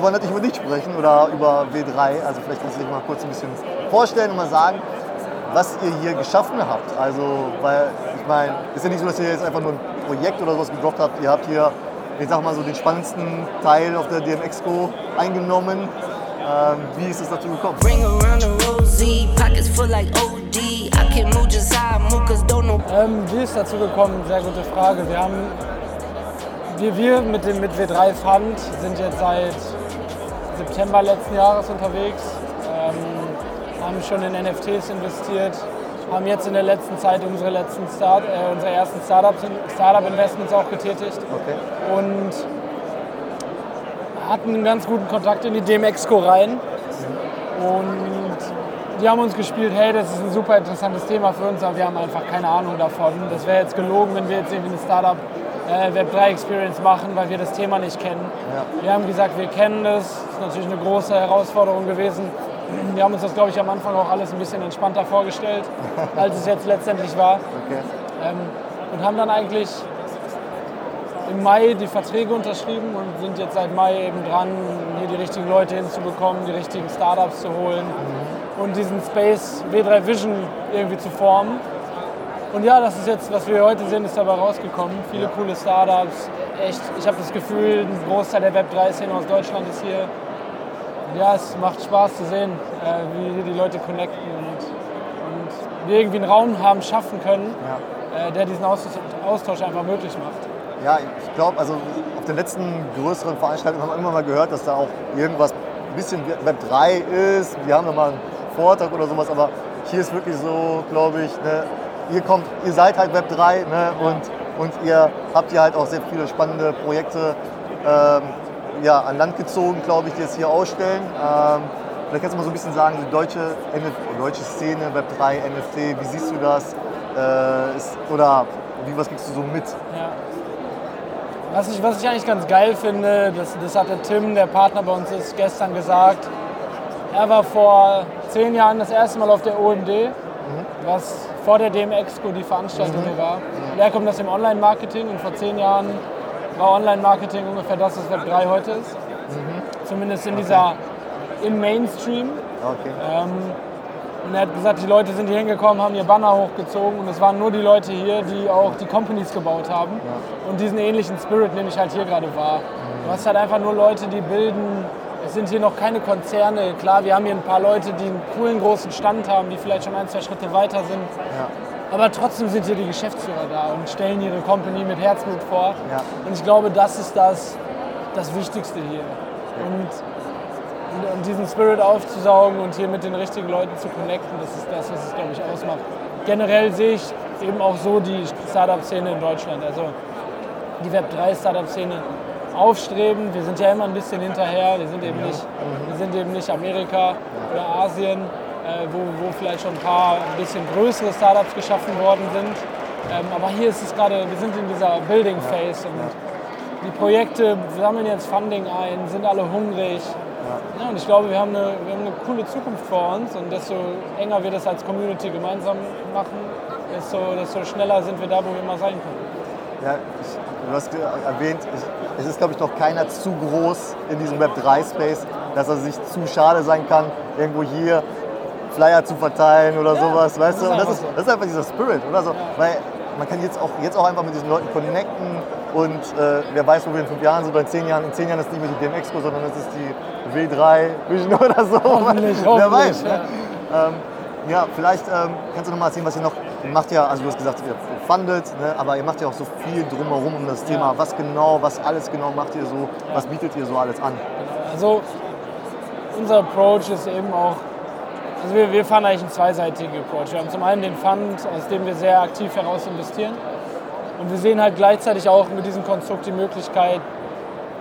wir wollen natürlich über dich sprechen oder über W3. Also vielleicht kannst du dich mal kurz ein bisschen vorstellen und mal sagen, was ihr hier geschaffen habt. Also, weil ich meine, ist ja nicht so, dass ihr jetzt einfach nur ein Projekt oder sowas gedroppt habt. Ihr habt hier, ich sag mal so, den spannendsten Teil auf der DMX-Co eingenommen. Ähm, wie ist es dazu gekommen? Ähm, wie ist dazu gekommen? Sehr gute Frage. Wir haben, wir, wir mit dem mit W3 Fund sind jetzt seit September letzten Jahres unterwegs, ähm, haben schon in NFTs investiert, haben jetzt in der letzten Zeit unsere letzten Start, äh, unsere ersten Startup-Investments auch getätigt Okay. und hatten einen ganz guten Kontakt in die DMX-Co rein. Und die haben uns gespielt, hey, das ist ein super interessantes Thema für uns, aber wir haben einfach keine Ahnung davon. Das wäre jetzt gelogen, wenn wir jetzt irgendwie eine Startup äh, Web3 Experience machen, weil wir das Thema nicht kennen. Ja. Wir haben gesagt, wir kennen das. Das ist natürlich eine große Herausforderung gewesen. Wir haben uns das, glaube ich, am Anfang auch alles ein bisschen entspannter vorgestellt, als es jetzt letztendlich war. Okay. Ähm, und haben dann eigentlich im Mai die Verträge unterschrieben und sind jetzt seit Mai eben dran, hier die richtigen Leute hinzubekommen, die richtigen Startups zu holen und diesen Space W3 Vision irgendwie zu formen. Und ja, das ist jetzt, was wir heute sehen, ist dabei rausgekommen. Viele Ja. coole Startups. Echt, ich habe das Gefühl, ein Großteil der Web3-Szene aus Deutschland ist hier. Ja, es macht Spaß zu sehen, äh, wie hier die Leute connecten und, und wir irgendwie einen Raum haben schaffen können, Ja. äh, der diesen Austausch, einfach möglich macht. Ja, ich glaube, also auf den letzten größeren Veranstaltungen haben wir immer mal gehört, dass da auch irgendwas ein bisschen Web 3 ist. Wir haben da mal einen Vortrag oder sowas, aber hier ist wirklich so, glaube ich, ne, ihr kommt, ihr seid halt Web 3 ne, und, und ihr habt hier halt auch sehr viele spannende Projekte ähm, ja, an Land gezogen, glaube ich, die jetzt hier ausstellen. Ähm, vielleicht kannst du mal so ein bisschen sagen, die deutsche, NF deutsche Szene, Web 3, NFT, wie siehst du das? Äh, ist, oder wie, was kriegst du so mit? Ja. Was ich, was ich eigentlich ganz geil finde, das, das hatte Tim, der Partner bei uns ist, gestern gesagt. Er war vor zehn Jahren das erste Mal auf der OMD, was vor der DMX-Co die Veranstaltung hier war. Und er kommt aus dem Online-Marketing und vor zehn Jahren war Online-Marketing ungefähr das, was Web 3 heute ist. Zumindest in dieser, im Mainstream. Okay. Ähm, und er hat gesagt, die Leute sind hier hingekommen, haben ihr Banner hochgezogen und es waren nur die Leute hier, die auch die Companies gebaut haben. Und diesen ähnlichen Spirit nehme ich halt hier gerade wahr. Du hast halt einfach nur Leute, die bilden. Es sind hier noch keine Konzerne. Klar, wir haben hier ein paar Leute, die einen coolen großen Stand haben, die vielleicht schon ein, zwei Schritte weiter sind. Ja. Aber trotzdem sind hier die Geschäftsführer da und stellen ihre Company mit Herzblut vor. Ja. Und ich glaube, das ist das, das Wichtigste hier. Und, und, und diesen Spirit aufzusaugen und hier mit den richtigen Leuten zu connecten, das ist das, was es, glaube ich, ausmacht. Generell sehe ich eben auch so die Startup-Szene in Deutschland. Also die Web3-Startup-Szene aufstreben. Wir sind ja immer ein bisschen hinterher. Wir sind eben nicht, wir sind eben nicht Amerika oder Asien, äh, wo, wo vielleicht schon ein paar ein bisschen größere Startups geschaffen worden sind. Ähm, aber hier ist es gerade, wir sind in dieser Building Phase und die Projekte sammeln jetzt Funding ein, sind alle hungrig. Ja, und ich glaube, wir haben, eine, wir haben eine coole Zukunft vor uns und desto enger wir das als Community gemeinsam machen, desto, desto schneller sind wir da, wo wir mal sein können. Ja, ich, du hast erwähnt, ich, es ist, glaube ich, noch keiner zu groß in diesem Web3-Space, dass er sich zu schade sein kann, irgendwo hier Flyer zu verteilen oder Ja, sowas, weißt das du? Und das ist, das ist einfach dieser Spirit, oder so? Weil man kann jetzt auch, jetzt auch einfach mit diesen Leuten connecten und äh, wer weiß, wo wir in fünf Jahren sind oder in zehn Jahren. In zehn Jahren ist es nicht mehr die DMX-Co, sondern es ist die W3 Vision oder so. Hoffentlich, wer hoffentlich, weiß. ja. Ne? Ähm, ja, vielleicht ähm, kannst du noch mal erzählen, was ihr noch ihr macht. Ja, also du hast gesagt, ihr fundet, ne, aber ihr macht ja auch so viel drumherum um das Thema. Was genau, was alles genau macht ihr so? Was bietet ihr so alles an? Also unser Approach ist eben auch, also wir, wir fahren eigentlich einen zweiseitigen Approach. Wir haben zum einen den Fund, aus dem wir sehr aktiv heraus investieren. Und wir sehen halt gleichzeitig auch mit diesem Konstrukt die Möglichkeit,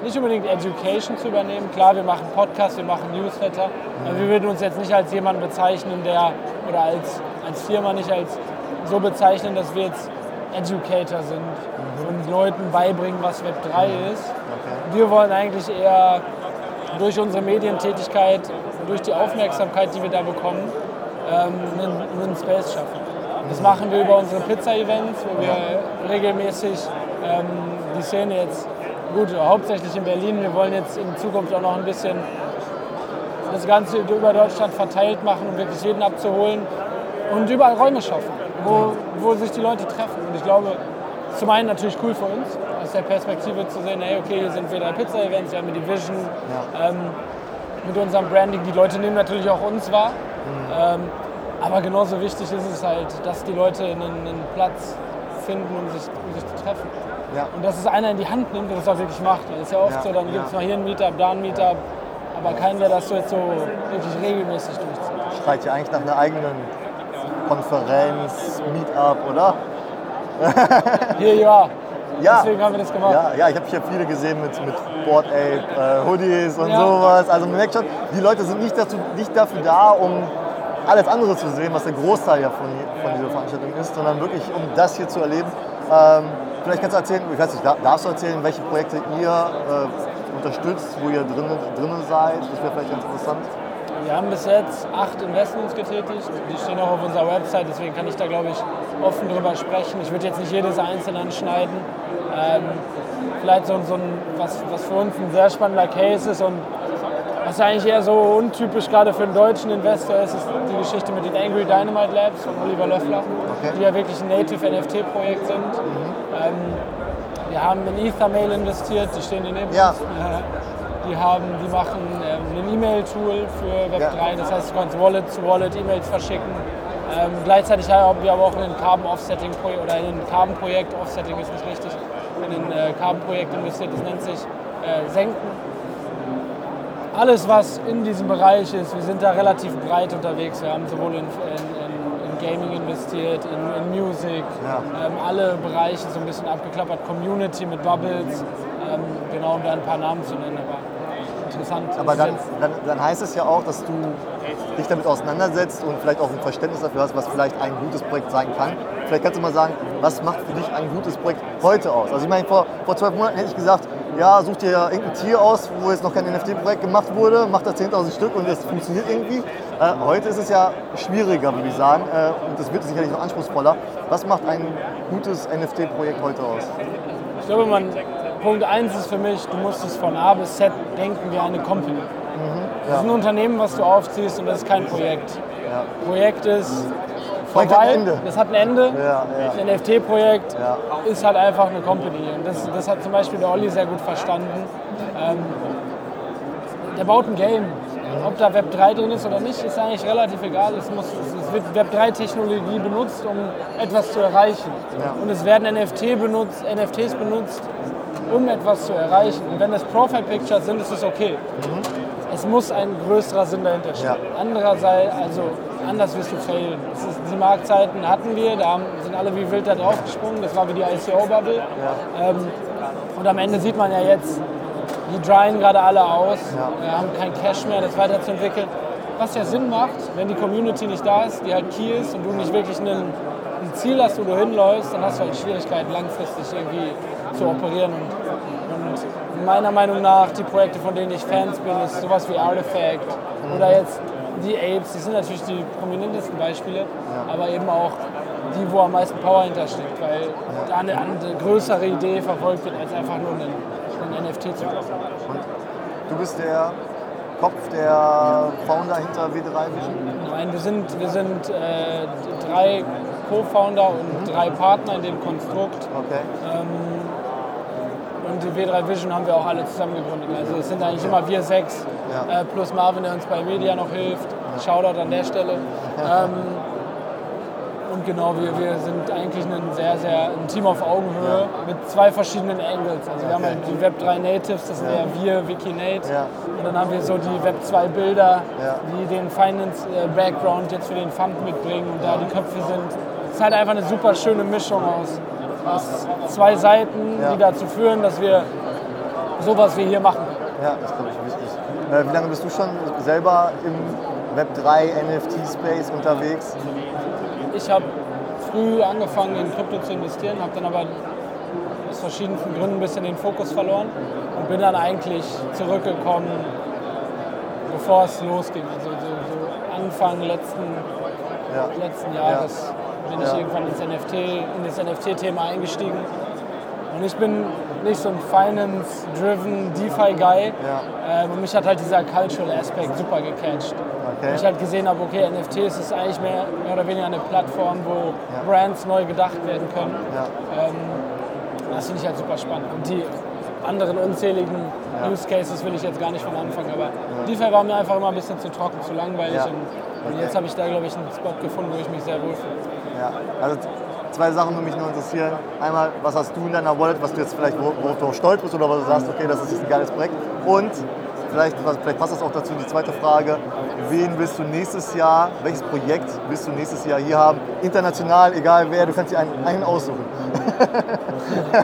nicht unbedingt Education zu übernehmen. Klar, wir machen Podcasts, wir machen Newsletter, aber wir würden uns jetzt nicht als jemanden bezeichnen, der, oder als, als Firma nicht als so bezeichnen, dass wir jetzt Educator sind und Leuten beibringen, was Web 3 ist. Wir wollen eigentlich eher durch unsere Medientätigkeit, durch die Aufmerksamkeit, die wir da bekommen, ähm, einen, einen Space schaffen. Das machen wir über unsere Pizza-Events, wo wir regelmäßig ähm, die Szene jetzt gut, hauptsächlich in Berlin. Wir wollen jetzt in Zukunft auch noch ein bisschen das Ganze über Deutschland verteilt machen, um wirklich jeden abzuholen und überall Räume schaffen, wo, wo sich die Leute treffen. Und ich glaube, zum einen natürlich cool für uns, aus der Perspektive zu sehen, hey, okay, hier sind wir drei Pizza-Events, wir haben die Vision Ja. ähm, mit unserem Branding. Die Leute nehmen natürlich auch uns wahr. Ähm, aber genauso wichtig ist es halt, dass die Leute einen, einen Platz finden, um sich, um sich zu treffen. Ja. Und dass es einer in die Hand nimmt und das auch wirklich macht. Es ist ja oft Ja, so, dann ja. gibt es mal hier ein Meetup, da ein Meetup, aber keiner, der das so jetzt so wirklich regelmäßig durchzieht. Schreit ja eigentlich nach einer eigenen Konferenz, Meetup, oder? Hier, ja. Ja. Deswegen haben wir das gemacht. Ja, ja ich habe hier viele gesehen mit, mit Board Ape, äh, Hoodies und Ja. sowas. Also man merkt schon, die Leute sind nicht, dazu, nicht dafür da, um alles andere zu sehen, was der Großteil ja von, von dieser Veranstaltung ist, sondern wirklich um das hier zu erleben. Ähm, vielleicht kannst du erzählen, ich weiß nicht, dar- darfst du erzählen, welche Projekte ihr äh, unterstützt, wo ihr drinnen drinnen seid? Das wäre vielleicht ganz interessant. Wir haben bis jetzt acht Investments getätigt. Die stehen auch auf unserer Website, deswegen kann ich da, glaube ich, offen drüber sprechen. Ich würde jetzt nicht jedes einzeln anschneiden. Ähm, vielleicht so, so ein, was, was für uns ein sehr spannender Case ist und was eigentlich eher so untypisch gerade für einen deutschen Investor ist, ist die Geschichte mit den Angry Dynamite Labs von Oliver Löffler, Okay. die ja wirklich ein Native NFT-Projekt sind. Ähm, wir haben in Ethermail investiert, die stehen hier neben Ja. uns. Die, haben, die machen ähm, ein E-Mail-Tool für Web3, Ja. das heißt, du kannst Wallet zu Wallet E-Mails verschicken. Ähm, gleichzeitig haben wir aber auch in ein Carbon Offsetting Projekt oder in ein Carbon Projekt, Offsetting ist nicht richtig, in ein äh, Carbon Projekt investiert, das nennt sich äh, Senken. Alles, was in diesem Bereich ist, wir sind da relativ breit unterwegs. Wir haben sowohl in, in, in, in Gaming investiert, in, in Music, Ja. ähm, alle Bereiche so ein bisschen abgeklappert, Community mit Bubbles, ähm, genau um da ein paar Namen zu nennen, aber interessant. Aber dann, dann, dann heißt es ja auch, dass du dich damit auseinandersetzt und vielleicht auch ein Verständnis dafür hast, was vielleicht ein gutes Projekt sein kann. Vielleicht kannst du mal sagen, was macht für dich ein gutes Projekt heute aus? Also ich meine, vor, vor zwölf Monaten hätte ich gesagt, ja, such dir irgendein Tier aus, wo jetzt noch kein NFT-Projekt gemacht wurde, mach da 10.000 Stück und es funktioniert irgendwie. Äh, heute ist es ja schwieriger, würde ich sagen, äh, und es wird sicherlich noch anspruchsvoller. Was macht ein gutes NFT-Projekt heute aus? Ich glaube, man, Punkt 1 ist für mich, du musst es von A bis Z denken wie eine Company. Das ist ein Unternehmen, was du aufziehst und das ist kein Projekt. Ja. Projekt ist Projekt hat ein vorbei, Ende. das hat ein Ende. Ja, ja. Ein NFT-Projekt Ja. ist halt einfach eine Company. Und das, das hat zum Beispiel der Olli sehr gut verstanden. Ähm, der baut ein Game. Ob da Web 3 drin ist oder nicht, ist eigentlich relativ egal. Es, muss, es wird Web 3-Technologie benutzt, um etwas zu erreichen. Ja. Und es werden NFT benutzt, NFTs benutzt, um etwas zu erreichen. Und wenn es Profile Pictures sind, ist es okay. Es muss ein größerer Sinn dahinter stehen. Ja. Andererseits, also anders wirst du failen. Ist, die Marktzeiten hatten wir, da haben, sind alle wie wild da drauf gesprungen. Das war wie die ICO-Bubble. Ähm, und am Ende sieht man ja jetzt, die dryen gerade alle aus, Ja. wir haben kein Cash mehr, das weiterzuentwickeln. Was ja Sinn macht, wenn die Community nicht da ist, die halt key ist und du nicht wirklich einen, ein Ziel hast, wo du hinläufst, dann hast du halt Schwierigkeiten, langfristig irgendwie zu operieren. Und, und meiner Meinung nach, die Projekte, von denen ich Fans bin, ist sowas wie Artifact oder jetzt die Apes, die sind natürlich die prominentesten Beispiele, aber eben auch die, wo am meisten Power hintersteckt, weil da eine, eine größere Idee verfolgt wird, als einfach nur einen, einen NFT zu kaufen. Du bist der Kopf, der Founder hinter W3 Vision? Nein, wir sind, wir sind äh, drei Co-Founder und drei Partner in dem Konstrukt. Okay. Und die W3 Vision haben wir auch alle zusammen gegründet. Also es sind eigentlich immer wir sechs, Ja. äh, plus Marvin, der uns bei Media noch hilft. Shoutout an der Stelle. ähm, und genau, wir, wir sind eigentlich ein sehr, sehr ein Team auf Augenhöhe mit zwei verschiedenen Angles. Also wir haben Okay. halt die Web 3 Natives, das sind ja wir, Wikinate. Ja. Und dann haben wir so die Web 2 Bilder, Ja. die den Finance äh, Background jetzt für den Fund mitbringen und da die Köpfe sind. Es ist halt einfach eine super schöne Mischung aus, aus zwei Seiten, Ja. die dazu führen, dass wir sowas wie hier machen. Ja, das glaube ich, wichtig. Äh, wie lange bist du schon selber im Web3 NFT-Space unterwegs? Ich habe früh angefangen in Krypto zu investieren, habe dann aber aus verschiedensten Gründen ein bisschen den Fokus verloren und bin dann eigentlich zurückgekommen, bevor es losging. Also so, so Anfang letzten, Ja. letzten Jahres bin ich Ja. irgendwann ins NFT, in das NFT-Thema eingestiegen. Und ich bin nicht so ein Finance-driven DeFi-Guy. Ja. Ähm, und mich hat halt dieser Cultural Aspect super gecatcht. Okay. Und ich halt gesehen habe, okay, NFTs ist eigentlich mehr, mehr oder weniger eine Plattform, wo Ja. Brands neu gedacht werden können. Ja. Ähm, das finde ich halt super spannend. Und die anderen unzähligen. Use Cases will ich jetzt gar nicht von Anfang, aber DeFi war mir einfach immer ein bisschen zu trocken, zu langweilig. Und, und Okay. jetzt habe ich da, glaube ich, einen Spot gefunden, wo ich mich sehr wohlfühle. Ja, also zwei Sachen würde mich nur interessieren. Einmal, was hast du in deiner Wallet, was du jetzt vielleicht, wo- worauf du auch stolz bist oder wo du sagst, okay, das ist ein geiles Projekt. Und vielleicht, was- vielleicht passt das auch dazu, die zweite Frage, wen willst du nächstes Jahr, welches Projekt willst du nächstes Jahr hier haben? International, egal wer, du kannst dir einen, einen aussuchen.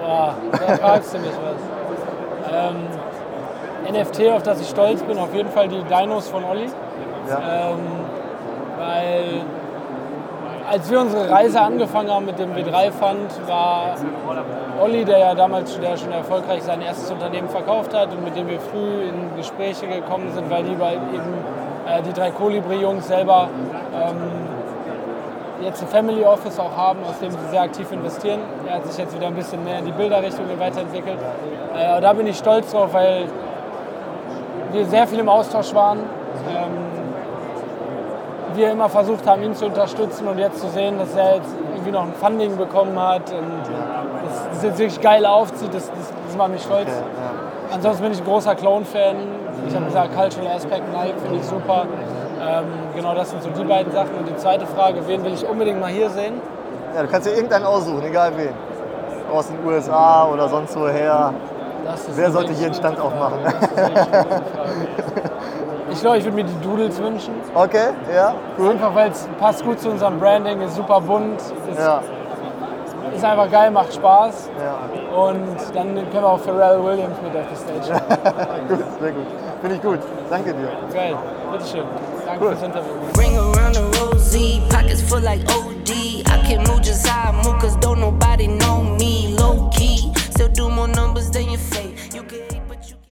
Boah, da fragst du mich was. Ähm, NFT, auf das ich stolz bin, auf jeden Fall die Dinos von Olli. Ja. Ähm, weil als wir unsere Reise angefangen haben mit dem W3-Fund, war Olli, der ja damals der schon erfolgreich sein erstes Unternehmen verkauft hat und mit dem wir früh in Gespräche gekommen sind, weil die eben äh, die drei Kolibri-Jungs selber ähm, jetzt ein Family Office auch haben, aus dem sie sehr aktiv investieren. Er hat sich jetzt wieder ein bisschen mehr in die Bilderrichtung weiterentwickelt. Äh, da bin ich stolz drauf, weil wir sehr viel im Austausch waren. Wir immer versucht haben, ihn zu unterstützen und jetzt zu sehen, dass er jetzt irgendwie noch ein Funding bekommen hat und dass das jetzt wirklich geil aufzieht, das, das, das macht mich stolz. Okay, ja. Ansonsten bin ich ein großer Clone-Fan. Ich habe gesagt, Cultural Aspect Nike finde ich super. Ähm, genau, das sind so die beiden Sachen. Und die zweite Frage, wen will ich unbedingt mal hier sehen? ja, du kannst dir irgendeinen aussuchen, egal wen. Aus den USA oder sonst woher. Das Wer sollte hier einen Stand aufmachen? Das ist wirklich eine gute Frage. Ich glaube, ich würde mir die Doodles wünschen. Okay, ja. Gut. Einfach, weil es passt gut zu unserem Branding, ist super bunt, ist, ja. ist einfach geil, macht Spaß. Ja. Und dann können wir auch Pharrell Williams mit auf die Stage. gut, sehr gut. Finde ich gut. Danke dir. Geil, bitteschön. Danke cool. fürs Interview. Bring around the rosy, pockets full like OD. I can move just how I move, cause don't nobody know me. Low key, still do more numbers than your face.